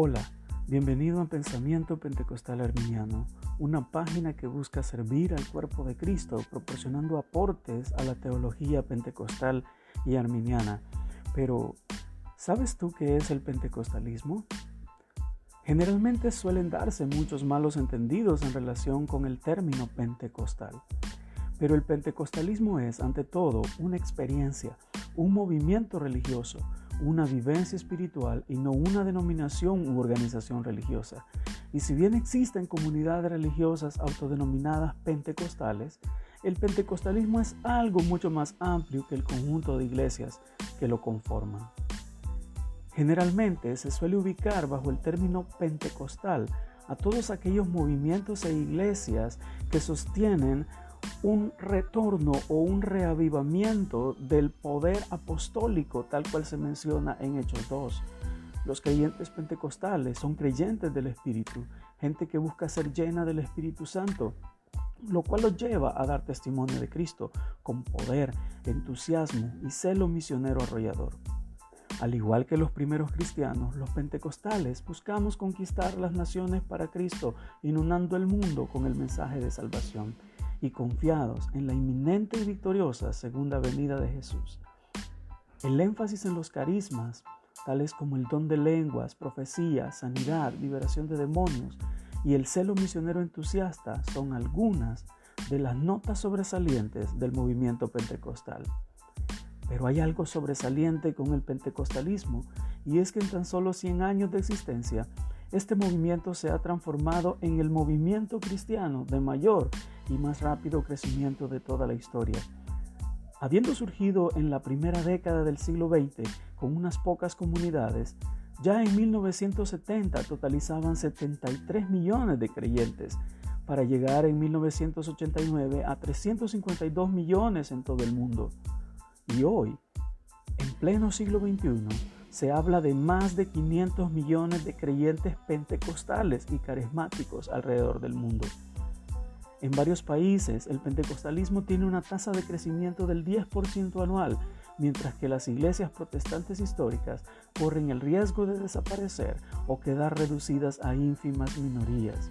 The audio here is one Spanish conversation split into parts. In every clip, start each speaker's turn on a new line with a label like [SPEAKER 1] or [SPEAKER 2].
[SPEAKER 1] Hola, bienvenido a Pensamiento Pentecostal Arminiano, una página que busca servir al cuerpo de Cristo proporcionando aportes a la teología pentecostal y arminiana. Pero, ¿sabes tú qué es el pentecostalismo? Generalmente suelen darse muchos malos entendidos en relación con el término pentecostal. Pero el pentecostalismo es, ante todo, una experiencia, un movimiento religioso, una vivencia espiritual y no una denominación u organización religiosa. Y si bien existen comunidades religiosas autodenominadas pentecostales, el pentecostalismo es algo mucho más amplio que el conjunto de iglesias que lo conforman. Generalmente se suele ubicar bajo el término pentecostal a todos aquellos movimientos e iglesias que sostienen un retorno o un reavivamiento del poder apostólico, tal cual se menciona en Hechos 2. Los creyentes pentecostales son creyentes del Espíritu, gente que busca ser llena del Espíritu Santo, lo cual los lleva a dar testimonio de Cristo con poder, entusiasmo y celo misionero arrollador. Al igual que los primeros cristianos, los pentecostales buscamos conquistar las naciones para Cristo, inundando el mundo con el mensaje de salvación y confiados en la inminente y victoriosa segunda venida de Jesús. El énfasis en los carismas, tales como el don de lenguas, profecía, sanidad, liberación de demonios y el celo misionero entusiasta son algunas de las notas sobresalientes del movimiento pentecostal. Pero hay algo sobresaliente con el pentecostalismo y es que en tan solo 100 años de existencia, este movimiento se ha transformado en el movimiento cristiano de mayor y más rápido crecimiento de toda la historia. Habiendo surgido en la primera década del siglo XX con unas pocas comunidades, ya en 1970 totalizaban 73 millones de creyentes, para llegar en 1989 a 352 millones en todo el mundo. Y hoy, en pleno siglo XXI, se habla de más de 500 millones de creyentes pentecostales y carismáticos alrededor del mundo. En varios países el pentecostalismo tiene una tasa de crecimiento del 10% anual, mientras que las iglesias protestantes históricas corren el riesgo de desaparecer o quedar reducidas a ínfimas minorías.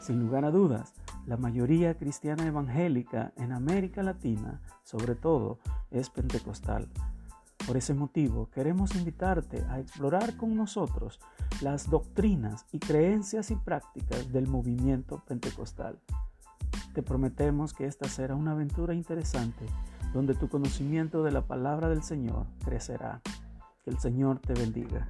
[SPEAKER 1] Sin lugar a dudas, la mayoría cristiana evangélica en América Latina, sobre todo, es pentecostal. Por ese motivo, queremos invitarte a explorar con nosotros las doctrinas y creencias y prácticas del movimiento pentecostal. Te prometemos que esta será una aventura interesante donde tu conocimiento de la palabra del Señor crecerá. Que el Señor te bendiga.